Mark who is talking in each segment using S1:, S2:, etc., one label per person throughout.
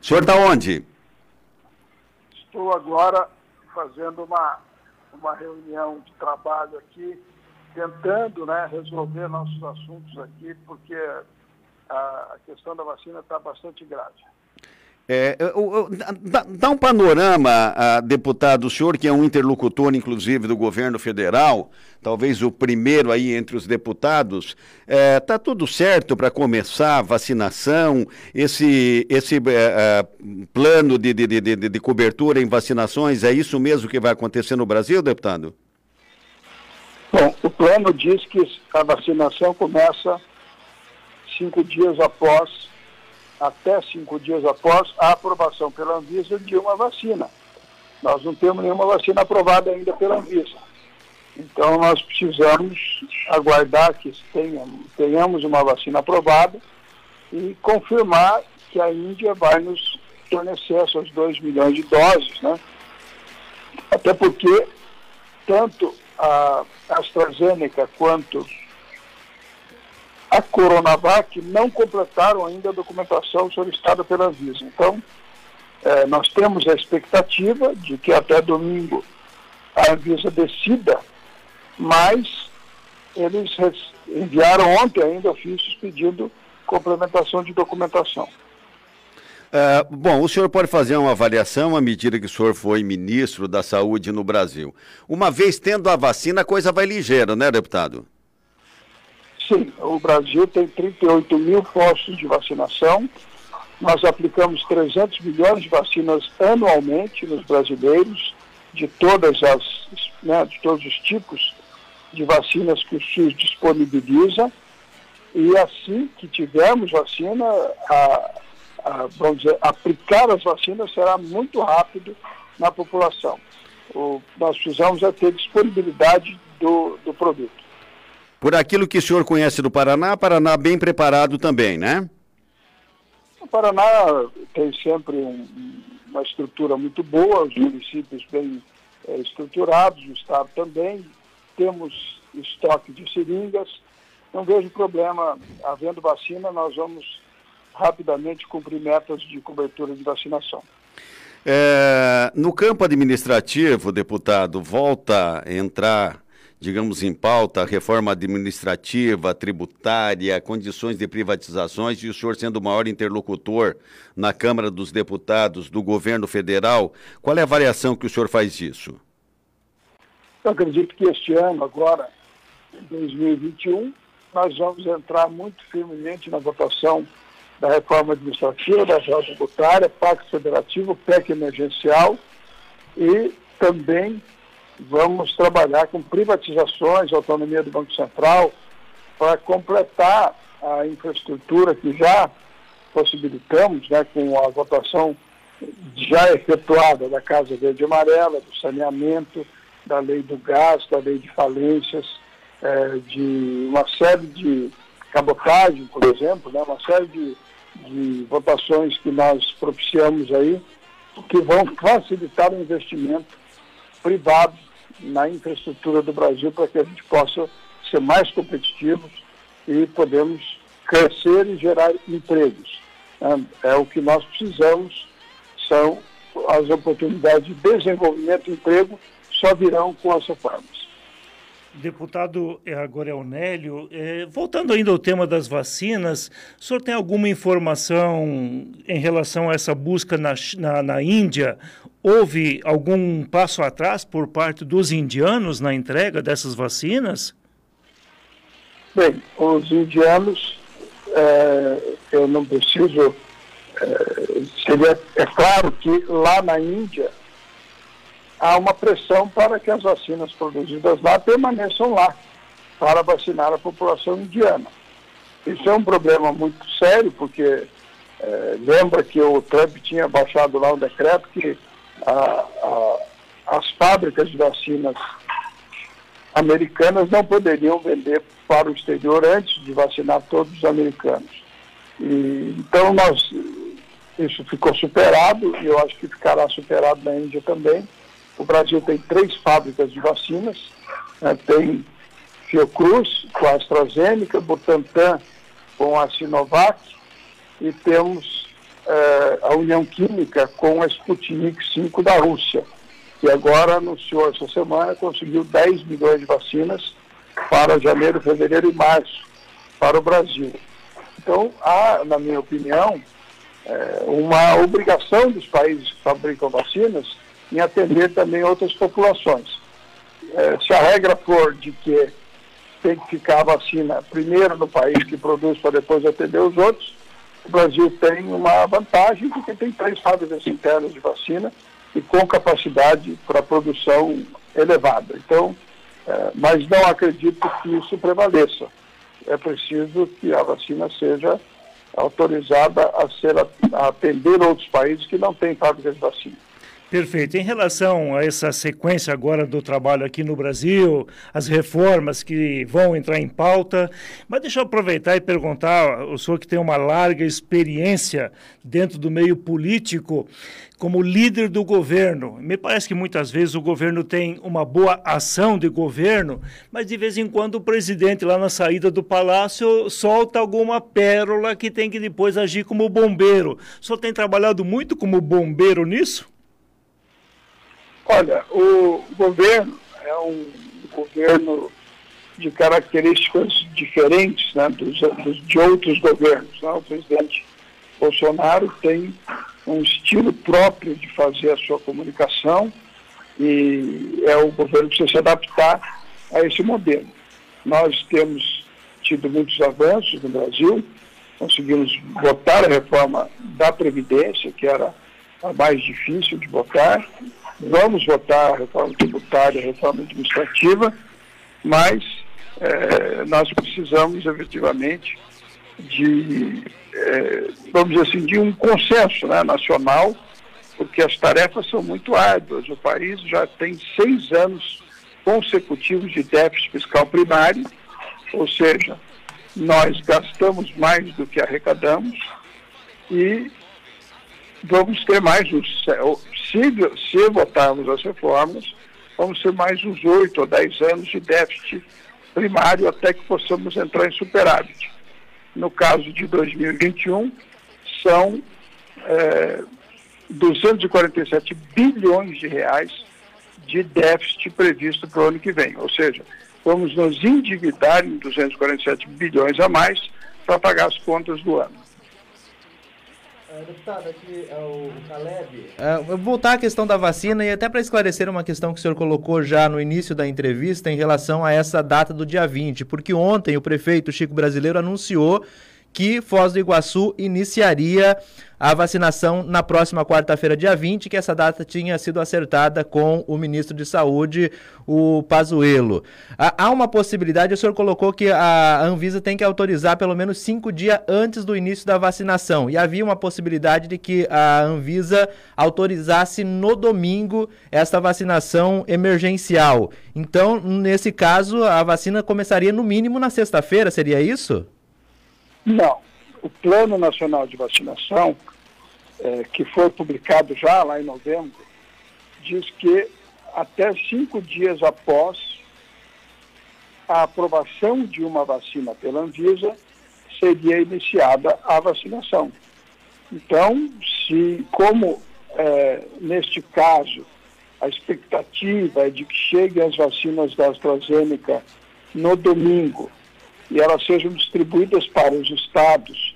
S1: O senhor está onde?
S2: Estou agora fazendo uma, uma reunião de trabalho aqui, tentando né, resolver nossos assuntos aqui, porque a, a questão da vacina está bastante grave.
S1: É, dá, dá, um panorama, deputado, o senhor que é um interlocutor, inclusive, do governo federal, talvez o primeiro aí entre os deputados, está é, tudo certo para começar a vacinação, esse, esse é, é, plano de, de, de, de cobertura em vacinações, é isso mesmo que vai acontecer no Brasil, deputado?
S2: Bom, o plano diz que a vacinação começa cinco dias após até cinco dias após a aprovação pela Anvisa de uma vacina. Nós não temos nenhuma vacina aprovada ainda pela Anvisa. Então, nós precisamos aguardar que tenhamos, uma vacina aprovada e confirmar que a Índia vai nos fornecer essas 2 milhões de doses, né? Até porque tanto a AstraZeneca quanto a Coronavac não completaram ainda a documentação solicitada pela Anvisa. Então, é, nós temos a expectativa de que até domingo a Anvisa decida, mas eles enviaram ontem ainda ofícios pedindo complementação de documentação.
S1: Uh, bom, o senhor pode fazer uma avaliação à medida que o senhor foi ministro da Saúde no Brasil. Uma vez tendo a vacina, a coisa vai ligeira, né, deputado?
S2: Sim, o Brasil tem 38 mil postos de vacinação. Nós aplicamos 300 milhões de vacinas anualmente nos brasileiros, de todas as, né, de todos os tipos de vacinas que o SUS disponibiliza. E assim que tivermos vacina, a, a, vamos dizer, aplicar as vacinas será muito rápido na população. O, nós precisamos é ter disponibilidade do, do produto.
S1: Por aquilo que o senhor conhece do Paraná, Paraná bem preparado também, né?
S2: O Paraná tem sempre um, uma estrutura muito boa, os municípios bem é, estruturados, o Estado também. Temos estoque de seringas. Não vejo problema. Havendo vacina, nós vamos rapidamente cumprir metas de cobertura de vacinação.
S1: É, no campo administrativo, deputado, volta a entrar digamos, em pauta reforma administrativa, tributária, condições de privatizações e o senhor sendo o maior interlocutor na Câmara dos Deputados do governo federal, qual é a variação que o senhor faz disso?
S2: Eu acredito que este ano, agora, em 2021, nós vamos entrar muito firmemente na votação da reforma administrativa, da reforma tributária, Pacto Federativo, PEC emergencial e também vamos trabalhar com privatizações, autonomia do Banco Central, para completar a infraestrutura que já possibilitamos, né, com a votação já efetuada da Casa Verde e Amarela, do saneamento, da lei do gás, da lei de falências, é, de uma série de cabotagem, por exemplo, né, uma série de, de votações que nós propiciamos aí, que vão facilitar o investimento privado na infraestrutura do Brasil para que a gente possa ser mais competitivos e podemos crescer e gerar empregos. É, é o que nós precisamos, são as oportunidades de desenvolvimento e emprego só virão com as reformas.
S3: Deputado, é, agora é o Nélio. É, voltando ainda ao tema das vacinas, o senhor tem alguma informação em relação a essa busca na, na, na Índia? Houve algum passo atrás por parte dos indianos na entrega dessas vacinas?
S2: Bem, os indianos, é, eu não preciso. É, seria, é claro que lá na Índia há uma pressão para que as vacinas produzidas lá permaneçam lá, para vacinar a população indiana. Isso é um problema muito sério, porque é, lembra que o Trump tinha baixado lá um decreto que a, a, as fábricas de vacinas americanas não poderiam vender para o exterior antes de vacinar todos os americanos. E, então nós isso ficou superado e eu acho que ficará superado na Índia também. O Brasil tem três fábricas de vacinas, né? tem Fiocruz com a AstraZeneca, Butantan com a Sinovac e temos eh, a União Química com a Sputnik 5 da Rússia, que agora anunciou essa semana, conseguiu 10 milhões de vacinas para janeiro, fevereiro e março para o Brasil. Então, há, na minha opinião, é, uma obrigação dos países que fabricam vacinas em atender também outras populações. É, se a regra for de que tem que ficar a vacina primeiro no país que produz para depois atender os outros, o Brasil tem uma vantagem porque tem três fábricas internas de vacina e com capacidade para produção elevada. Então, é, mas não acredito que isso prevaleça. É preciso que a vacina seja autorizada a, ser, a atender outros países que não têm fábricas de vacina.
S3: Perfeito. Em relação a essa sequência agora do trabalho aqui no Brasil, as reformas que vão entrar em pauta, mas deixa eu aproveitar e perguntar, o senhor que tem uma larga experiência dentro do meio político, como líder do governo, me parece que muitas vezes o governo tem uma boa ação de governo, mas de vez em quando o presidente lá na saída do palácio solta alguma pérola que tem que depois agir como bombeiro. O senhor tem trabalhado muito como bombeiro nisso?
S2: Olha, o governo é um governo de características diferentes né, dos, dos, de outros governos. Né? O presidente Bolsonaro tem um estilo próprio de fazer a sua comunicação e é o governo que precisa se adaptar a esse modelo. Nós temos tido muitos avanços no Brasil, conseguimos votar a reforma da Previdência, que era a mais difícil de votar, Vamos votar a reforma tributária, a reforma administrativa, mas é, nós precisamos efetivamente de, é, vamos dizer assim, de um consenso né, nacional, porque as tarefas são muito árduas. O país já tem seis anos consecutivos de déficit fiscal primário, ou seja, nós gastamos mais do que arrecadamos e vamos ter mais uns, se, se votarmos as reformas, vamos ter mais uns oito ou dez anos de déficit primário até que possamos entrar em superávit. No caso de 2021, são é, 247 bilhões de reais de déficit previsto para o ano que vem. Ou seja, vamos nos endividar em 247 bilhões a mais para pagar as contas do ano.
S4: É, deputado, aqui é o Caleb. É, vou voltar à questão da vacina e até para esclarecer uma questão que o senhor colocou já no início da entrevista em relação a essa data do dia 20, porque ontem o prefeito Chico Brasileiro anunciou que Foz do Iguaçu iniciaria a vacinação na próxima quarta-feira, dia 20, que essa data tinha sido acertada com o ministro de Saúde, o Pazuello. Há uma possibilidade, o senhor colocou que a Anvisa tem que autorizar pelo menos cinco dias antes do início da vacinação. E havia uma possibilidade de que a Anvisa autorizasse no domingo essa vacinação emergencial. Então, nesse caso, a vacina começaria no mínimo na sexta-feira, seria isso?
S2: Não. O Plano Nacional de Vacinação, é, que foi publicado já lá em novembro, diz que até cinco dias após a aprovação de uma vacina pela Anvisa, seria iniciada a vacinação. Então, se como é, neste caso a expectativa é de que cheguem as vacinas da AstraZeneca no domingo e elas sejam distribuídas para os estados.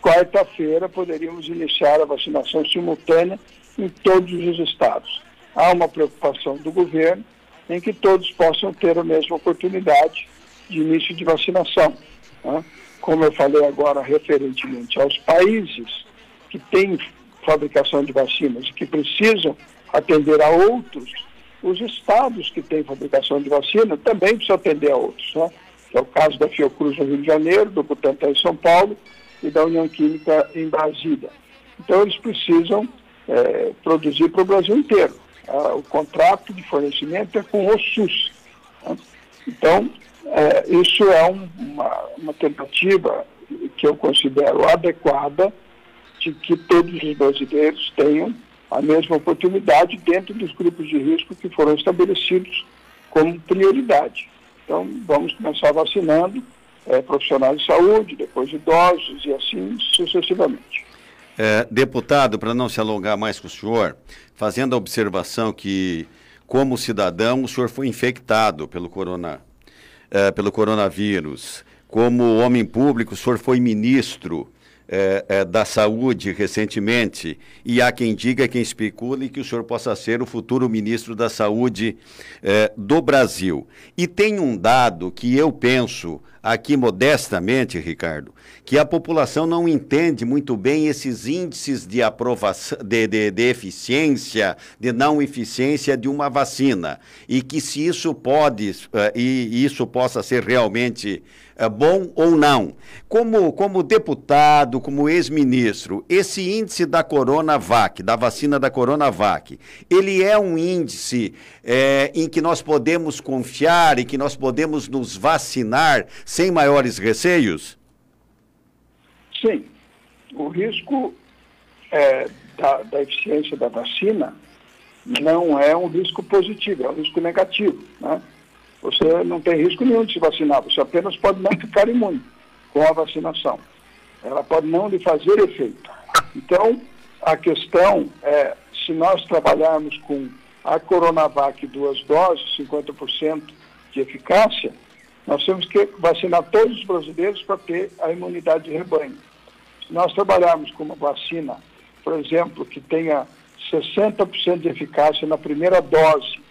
S2: Quarta-feira poderíamos iniciar a vacinação simultânea em todos os estados. Há uma preocupação do governo em que todos possam ter a mesma oportunidade de início de vacinação. Né? Como eu falei agora referentemente aos países que têm fabricação de vacinas e que precisam atender a outros, os estados que têm fabricação de vacina também precisam atender a outros. Né? É o caso da Fiocruz no Rio de Janeiro, do Butantan em São Paulo e da União Química em Brasília. Então, eles precisam é, produzir para o Brasil inteiro. Ah, o contrato de fornecimento é com o SUS. Né? Então, é, isso é um, uma, uma tentativa que eu considero adequada de que todos os brasileiros tenham a mesma oportunidade dentro dos grupos de risco que foram estabelecidos como prioridade. Então, vamos começar vacinando é, profissionais de saúde, depois idosos e assim sucessivamente.
S1: É, deputado, para não se alongar mais com o senhor, fazendo a observação que, como cidadão, o senhor foi infectado pelo, corona, é, pelo coronavírus. Como homem público, o senhor foi ministro é, é, da saúde recentemente, e há quem diga, quem especule que o senhor possa ser o futuro ministro da saúde é, do Brasil. E tem um dado que eu penso aqui modestamente, Ricardo, que a população não entende muito bem esses índices de aprovação, de, de, de eficiência, de não eficiência de uma vacina. E que se isso pode, uh, e isso possa ser realmente uh, bom ou não. Como, como deputado, como ex-ministro, esse índice da Coronavac, da vacina da Coronavac, ele é um índice é, em que nós podemos confiar e que nós podemos nos vacinar sem maiores receios?
S2: Sim. O risco é, da, da eficiência da vacina não é um risco positivo, é um risco negativo. Né? Você não tem risco nenhum de se vacinar, você apenas pode não ficar imune com a vacinação. Ela pode não lhe fazer efeito. Então, a questão é, se nós trabalharmos com a Coronavac duas doses, 50% de eficácia, nós temos que vacinar todos os brasileiros para ter a imunidade de rebanho. Se nós trabalharmos com uma vacina, por exemplo, que tenha 60% de eficácia na primeira dose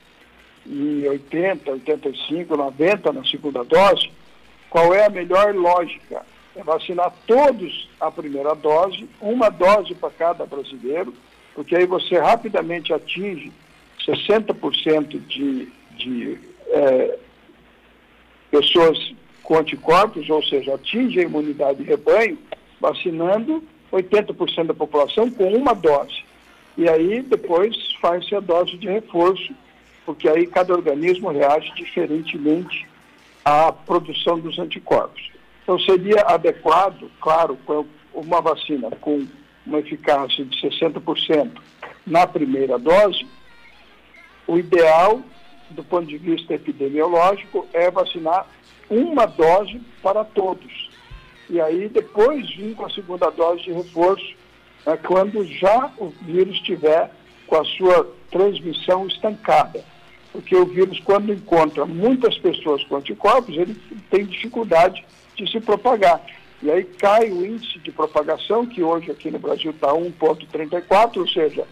S2: e 80, 85, 90 na segunda dose, qual é a melhor lógica? É vacinar todos a primeira dose, uma dose para cada brasileiro, porque aí você rapidamente atinge 60% de, de é, pessoas com anticorpos, ou seja, atinge a imunidade de rebanho, vacinando 80% da população com uma dose. E aí depois faz-se a dose de reforço, porque aí cada organismo reage diferentemente à produção dos anticorpos. Então seria adequado, claro, uma vacina com uma eficácia de 60% na primeira dose, o ideal do ponto de vista epidemiológico, é vacinar uma dose para todos. E aí depois vir com a segunda dose de reforço, né, quando já o vírus estiver com a sua transmissão estancada. Porque o vírus, quando encontra muitas pessoas com anticorpos, ele tem dificuldade de se propagar. E aí cai o índice de propagação, que hoje aqui no Brasil está 1,34, ou seja,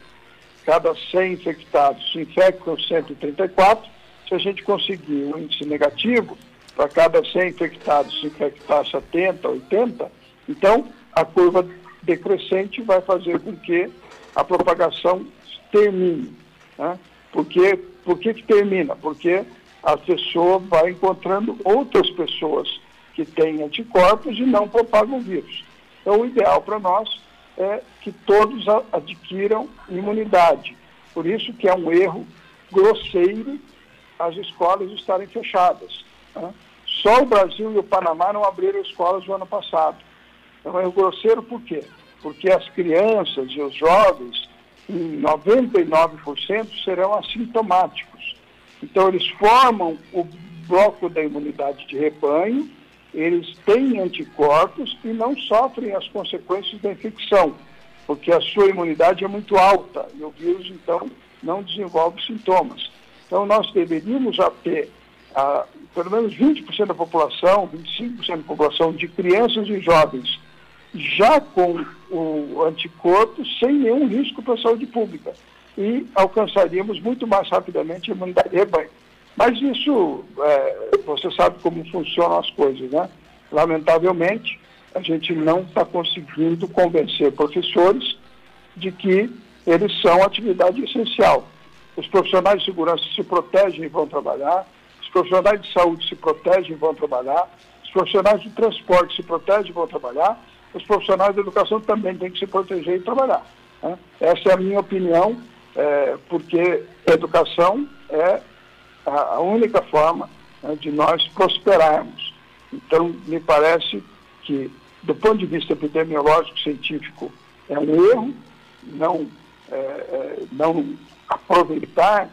S2: cada 100 infectados se infectam 134. Se a gente conseguir um índice negativo, para cada 100 infectados se infectar 70, 80, então a curva decrescente vai fazer com que a propagação termine. Né? Porque, por que, que termina? Porque a pessoa vai encontrando outras pessoas que têm anticorpos e não propagam o vírus. Então, o ideal para nós é que todos adquiram imunidade. Por isso que é um erro grosseiro as escolas estarem fechadas. Né? Só o Brasil e o Panamá não abriram escolas no ano passado. É um grosseiro por quê? Porque as crianças e os jovens, 99%, serão assintomáticos. Então eles formam o bloco da imunidade de rebanho eles têm anticorpos e não sofrem as consequências da infecção, porque a sua imunidade é muito alta e o vírus, então, não desenvolve sintomas. Então, nós deveríamos ter pelo menos 20% da população, 25% da população de crianças e jovens já com o anticorpo sem nenhum risco para a saúde pública. E alcançaríamos muito mais rapidamente a imunidade de rebanho. Mas isso, é, você sabe como funcionam as coisas, né? Lamentavelmente, a gente não está conseguindo convencer professores de que eles são atividade essencial. Os profissionais de segurança se protegem e vão trabalhar, os profissionais de saúde se protegem e vão trabalhar, os profissionais de transporte se protegem e vão trabalhar, os profissionais de educação também têm que se proteger e trabalhar. Né? Essa é a minha opinião, é, porque educação é a, única forma né, de nós prosperarmos. Então, me parece que, do ponto de vista epidemiológico científico, é um erro não, é, é, não aproveitar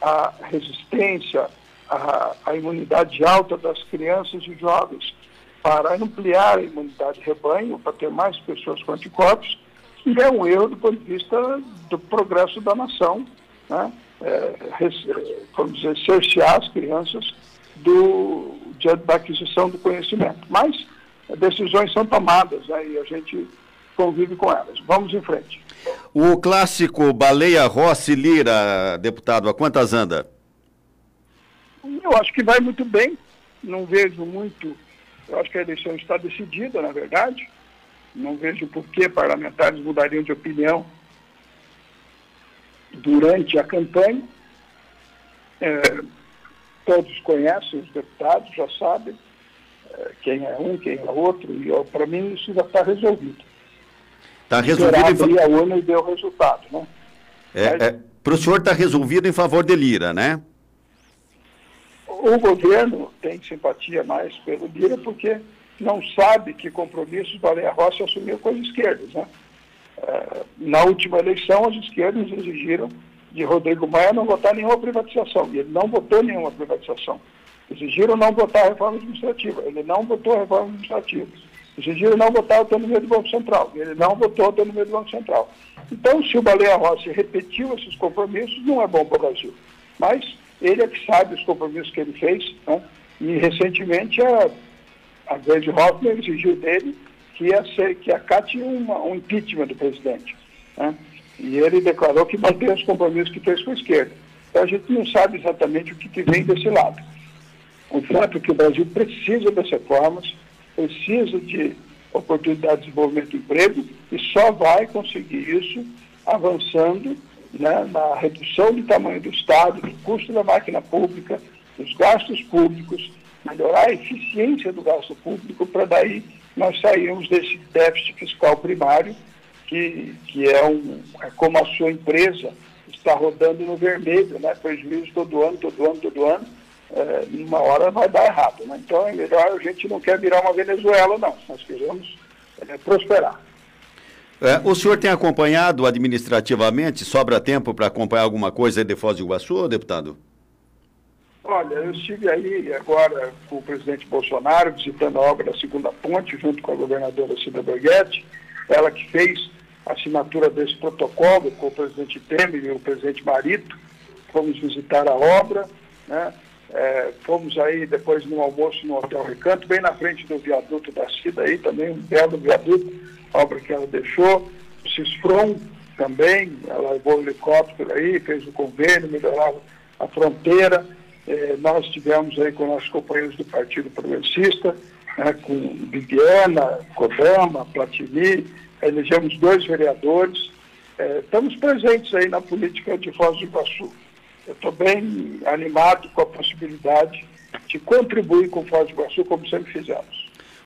S2: a resistência, a, a imunidade alta das crianças e jovens para ampliar a imunidade de rebanho, para ter mais pessoas com anticorpos, E é um erro do ponto de vista do progresso da nação, né? é, vamos dizer, cercear as crianças do, da aquisição do conhecimento. Mas decisões são tomadas né? e a gente convive com elas. Vamos em frente.
S1: O clássico Baleia Rossi Lira, deputado, a quantas anda?
S2: Eu acho que vai muito bem. Não vejo muito. Eu acho que a eleição está decidida, na verdade. Não vejo por que parlamentares mudariam de opinião durante a campanha. É, todos conhecem os deputados, já sabem é, quem é um, quem é outro, e para mim isso já está resolvido.
S1: Está resolvido.
S2: Abrir a urna e deu resultado, né?
S1: É, Mas, é, para o senhor está resolvido em favor de Lira, né?
S2: O governo tem simpatia mais pelo Lira porque não sabe que compromissos Baleia Rossi assumiu com as esquerdas. Né? É, na última eleição, as esquerdas exigiram de Rodrigo Maia não votar nenhuma privatização, e ele não votou nenhuma privatização. Exigiram não votar a reforma administrativa, ele não votou a reforma administrativa. Exigiram não votar a autonomia do Banco Central, ele não votou a autonomia do Banco Central. Então, se o Baleia Rossi repetiu esses compromissos, não é bom para o Brasil. Mas ele é que sabe os compromissos que ele fez, né? e recentemente a a Gleisi Hoffmann exigiu dele que, ia ser, que acate uma, um impeachment do presidente. Né? E ele declarou que mantém os compromissos que fez com a esquerda. Então a gente não sabe exatamente o que, que vem desse lado. O fato é que o Brasil precisa das reformas, precisa de oportunidade de desenvolvimento de emprego e só vai conseguir isso avançando né, na redução do tamanho do Estado, do custo da máquina pública, dos gastos públicos, melhorar a eficiência do gasto público para daí nós sairmos desse déficit fiscal primário, que, que é, um, é como a sua empresa está rodando no vermelho, né? prejuízo todo ano, todo ano, todo ano, é, uma hora vai dar errado. Né? Então é melhor, a gente não quer virar uma Venezuela, não. Nós queremos é, prosperar.
S1: É, o senhor tem acompanhado administrativamente? Sobra tempo para acompanhar alguma coisa de Foz do Iguaçu, deputado?
S2: Olha, eu estive aí agora com o presidente Bolsonaro visitando a obra da segunda ponte, junto com a governadora Cida Borghetti, ela que fez a assinatura desse protocolo com o presidente Temer e o presidente Marito. Fomos visitar a obra, né? É, fomos aí depois no almoço no Hotel Recanto, bem na frente do viaduto da Cida aí, também um belo viaduto, obra que ela deixou. O Cisfron também, ela levou o helicóptero aí, fez o convênio, melhorava a fronteira. É, nós tivemos aí com nossos companheiros do Partido Progressista, né, com Viviana, Kodama, Platini, elegemos dois vereadores. É, estamos presentes aí na política de Foz do Iguaçu. Eu estou bem animado com a possibilidade de contribuir com Foz do Iguaçu, como sempre fizemos.